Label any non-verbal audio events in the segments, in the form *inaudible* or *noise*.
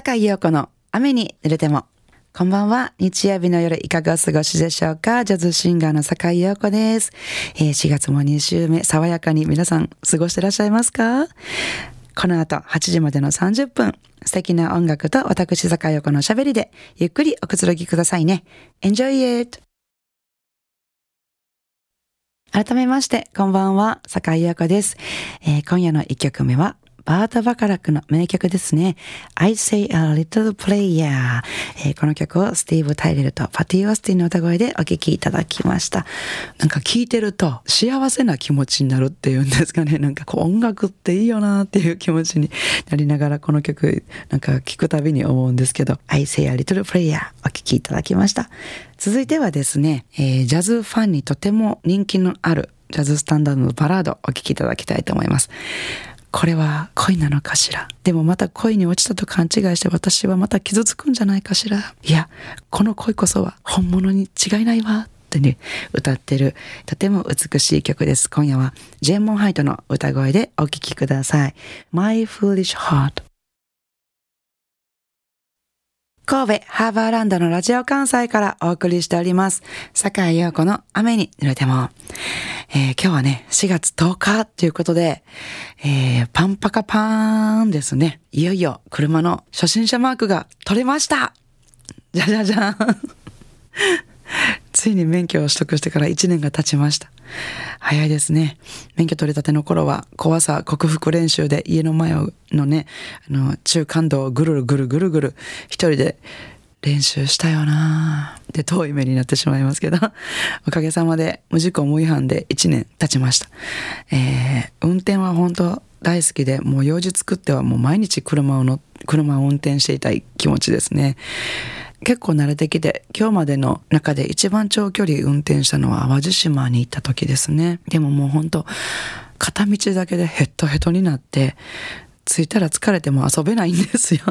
坂井陽子の雨に濡れても。こんばんは。日曜日の夜いかがお過ごしでしょうか？ジャズシンガーの坂井陽子です。えー、4月も2週目、爽やかに皆さん過ごしてらっしゃいますか？この後8時までの30分、素敵な音楽と私坂井陽子の喋りでゆっくりおくつろぎくださいね。Enjoy it! 改めまして、こんばんは、坂井陽子です。えー、今夜の一曲目は、バータ・バカラックの名曲ですね。I Say a Little Player、えー、この曲をスティーブ・タイレルとパティ・オースティンの歌声でお聴きいただきました。なんか聴いてると幸せな気持ちになるっていうんですかね。なんかこう音楽っていいよなっていう気持ちになりながらこの曲なんか聴くたびに思うんですけど I Say a Little Player お聴きいただきました。続いてはですね、えー、ジャズファンにとても人気のあるジャズスタンダードのバラードお聴きいただきたいと思います。これは恋なのかしら？でもまた恋に落ちたと勘違いして私はまた傷つくんじゃないかしら？いや、この恋こそは本物に違いないわってね、歌ってるとても美しい曲です。今夜はジェン・モンハイトの歌声でお聴きください。My Foolish Heart 神戸ハーバーランドのラジオ関西からお送りしております。坂井陽子の雨に濡れても。えー、今日はね、4月10日ということで、えー、パンパカパーンですね。いよいよ車の初心者マークが取れましたじゃじゃじゃん *laughs* ついに免許を取得してから1年が経ちました。早いですね。免許取り立ての頃は怖さ克服練習で家の前のね、あの、中間道をぐるぐるぐるぐる一人で練習したよなで、遠い目になってしまいますけど、*laughs* おかげさまで無事故無違反で1年経ちました。えー、運転は本当大好きで、もう用事作ってはもう毎日車をの、車を運転していたい気持ちですね。結構慣れてきて、今日までの中で一番長距離運転したのは淡路島に行った時ですね。でももうほんと、片道だけでヘッドヘッドになって、着いたら疲れても遊べないんですよ。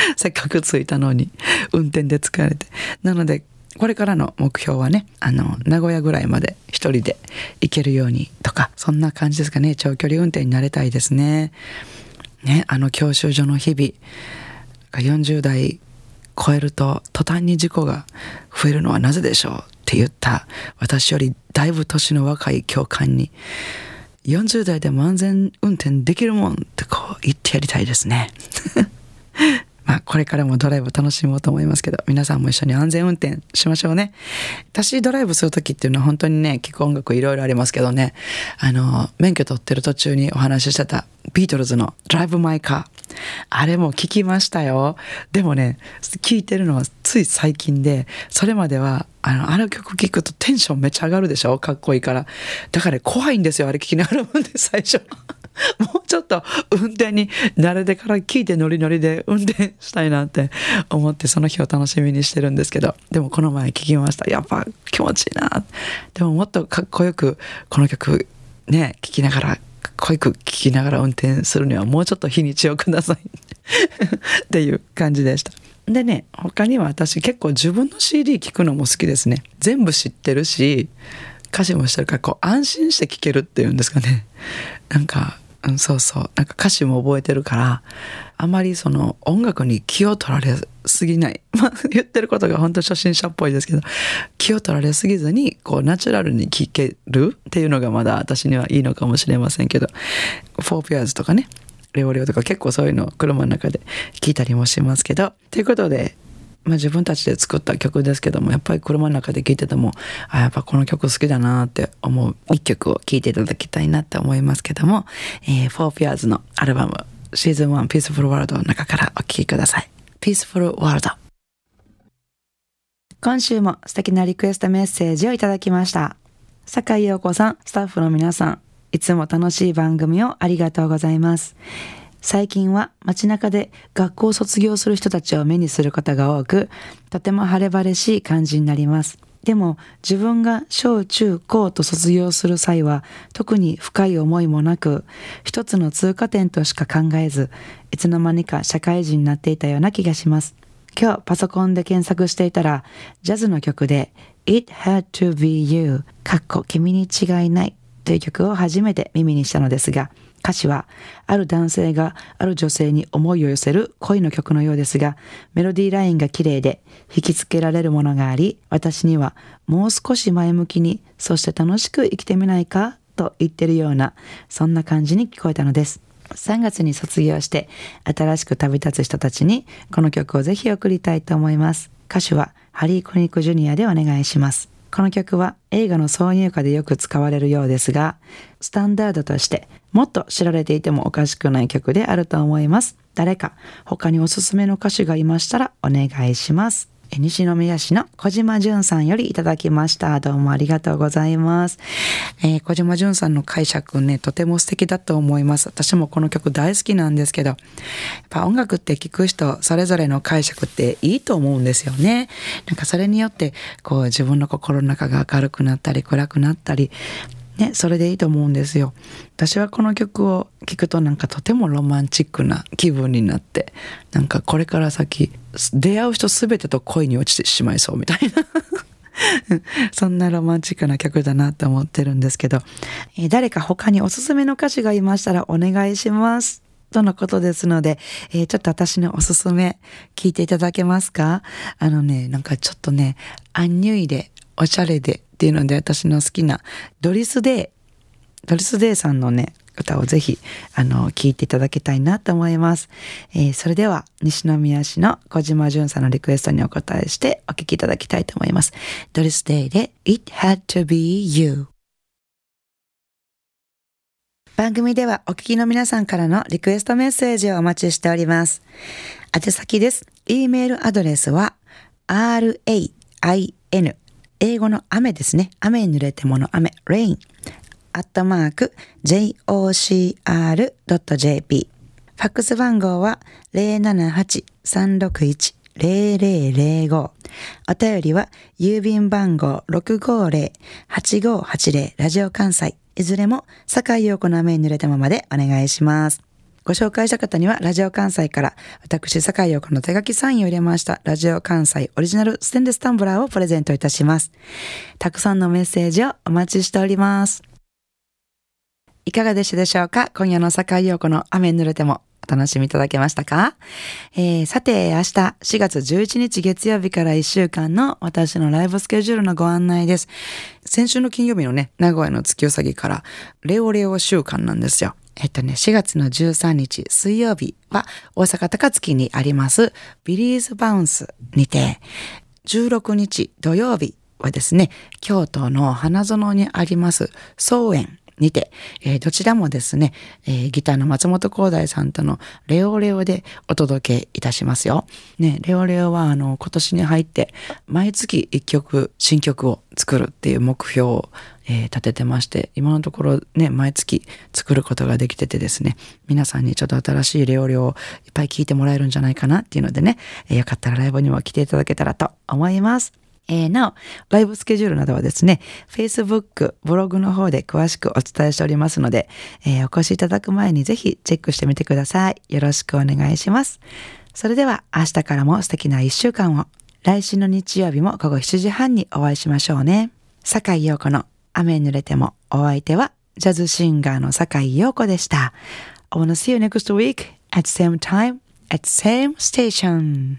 *laughs* せっかく着いたのに、運転で疲れて。なので、これからの目標はね、あの、名古屋ぐらいまで一人で行けるようにとか、そんな感じですかね。長距離運転になれたいですね。ね、あの教習所の日々、40代超えると途端に事故が増えるのはなぜでしょうって言った私よりだいぶ年の若い教官に40代でも安全運転できるもんってこう言ってやりたいですね。これからもドライブ楽しもうと思いますけど、皆さんも一緒に安全運転しましょうね。私ドライブするときっていうのは本当にね、聴く音楽いろいろありますけどね、あの、免許取ってる途中にお話ししてたビートルズの Drive My Car。あれも聞きましたよ。でもね、聞いてるのはつい最近で、それまでは、あの、あの曲聞くとテンションめっちゃ上がるでしょ？かっこいいから。だから怖いんですよ、あれ聞きながらもん *laughs* で、最初。*laughs* もうちょっと運転に慣れてから聞いてノリノリで運転したいなって思ってその日を楽しみにしてるんですけど、でもこの前聞きました。やっぱ気持ちい。い。な。でももっとかっこよくこの曲ね、聞きながら、かっこよく聞きながら運転するにはもうちょっと日にちをください。ってい。う感じでした。でね、他には私結構自分の CD 聞くのも好きですね。全部知ってるし、歌詞もしてるからこう安心して聴けるってい。うんですかね。なんかうん、そうそう。なんか歌詞も覚えてるから、あまりその音楽に気を取られすぎない。*laughs* ま言ってることが本当初心者っぽいですけど、気を取られすぎずに、こうナチュラルに聴けるっていうのがまだ私にはいいのかもしれませんけど、フォーピアーズとかね、レオレオとか結構そういうのを車の中で聞いたりもしますけど、ということで、まあ、自分たちで作った曲ですけどもやっぱり車の中で聴いててもあやっぱこの曲好きだなって思う一曲を聴いていただきたいなって思いますけども、えー、フォーピアーズのアルバムシーズン1 Peaceful World の中からお聴きください。Peaceful World 今週も素敵なリクエストメッセージをいただきました。坂井陽子さんスタッフの皆さんいつも楽しい番組をありがとうございます。最近は街中で学校を卒業する人たちを目にすることが多く、とても晴れ晴れしい感じになります。でも自分が小中高と卒業する際は特に深い思いもなく一つの通過点としか考えずいつの間にか社会人になっていたような気がします。今日パソコンで検索していたらジャズの曲で It Had to Be You 君に違いないという曲を初めて耳にしたのですが歌詞は、ある男性がある女性に思いを寄せる恋の曲のようですが、メロディーラインが綺麗で引きつけられるものがあり、私にはもう少し前向きに、そして楽しく生きてみないかと言ってるような、そんな感じに聞こえたのです。3月に卒業して新しく旅立つ人たちにこの曲をぜひ送りたいと思います。歌手はハリー・コニック・ジュニアでお願いします。この曲は映画の挿入歌でよく使われるようですが、スタンダードとしてもっと知られていてもおかしくない曲であると思います。誰か他におすすめの歌手がいましたらお願いします。西宮市の小島淳さんよりいただきました。どうもありがとうございます。えー、小島淳さんの解釈ね、とても素敵だと思います。私もこの曲大好きなんですけど、やっぱ音楽って聴く人それぞれの解釈っていいと思うんですよね。なんかそれによって、こう自分の心の中が明るくなったり暗くなったり、ね、それでいいと思うんですよ。私はこの曲を聴くとなんかとてもロマンチックな気分になって、なんかこれから先、出会う人全てと恋に落ちてしまいそうみたいな。*laughs* そんなロマンチックな曲だなって思ってるんですけど、えー、誰か他におすすめの歌詞がいましたらお願いします。とのことですので、えー、ちょっと私のおすすめ聞いていただけますか？あのね、なんかちょっとね、アンニュイでおしゃれでっていうので私の好きなドリス・デイ、ドリス・デイさんのね、歌をぜひ、あの、聴いていただきたいなと思います。えー、それでは、西宮市の小島淳さんのリクエストにお答えしてお聴きいただきたいと思います。ドリス・デイで It Had to Be You。番組ではお聞きの皆さんからのリクエストメッセージをお待ちしております。宛先です。e メールアドレスは rain 英語の雨ですね。雨に濡れてもの雨、rain、アットマーク、jocr.jp。ファックス番号は078-361-0005。お便りは郵便番号650-8580ラジオ関西。いずれも、坂井陽子の雨に濡れたままでお願いします。ご紹介した方には、ラジオ関西から、私、坂井陽子の手書きサインを入れました、ラジオ関西オリジナルステンレスタンブラーをプレゼントいたします。たくさんのメッセージをお待ちしております。いかがでしたでしょうか？今夜の坂井陽子の雨濡れてもお楽しみいただけましたか、えー、さて、明日4月11日月曜日から1週間の私のライブスケジュールのご案内です。先週の金曜日のね、名古屋の月うさぎからレオレオ週間なんですよ。えっとね、4月の13日水曜日は大阪高槻にありますビリーズバウンスにて、16日土曜日はですね、京都の花園にあります草園。にて、えー、どちらもですね、えー、ギターの松本光大さんとのレオレオでお届けいたしますよ。ね、レオレオはあの今年に入って毎月1曲新曲を作るっていう目標を、えー、立ててまして今のところね毎月作ることができててですね皆さんにちょっと新しいレオレオをいっぱい聴いてもらえるんじゃないかなっていうのでね、えー、よかったらライブにも来ていただけたらと思います。えー、なお、ライブスケジュールなどはですね、Facebook、ブログの方で詳しくお伝えしておりますので、えー、お越しいただく前にぜひチェックしてみてください。よろしくお願いします。それでは明日からも素敵な一週間を。来週の日曜日も午後7時半にお会いしましょうね。坂井陽子の雨濡れてもお相手はジャズシンガーの坂井陽子でした。I wanna see you next week at same time at same station.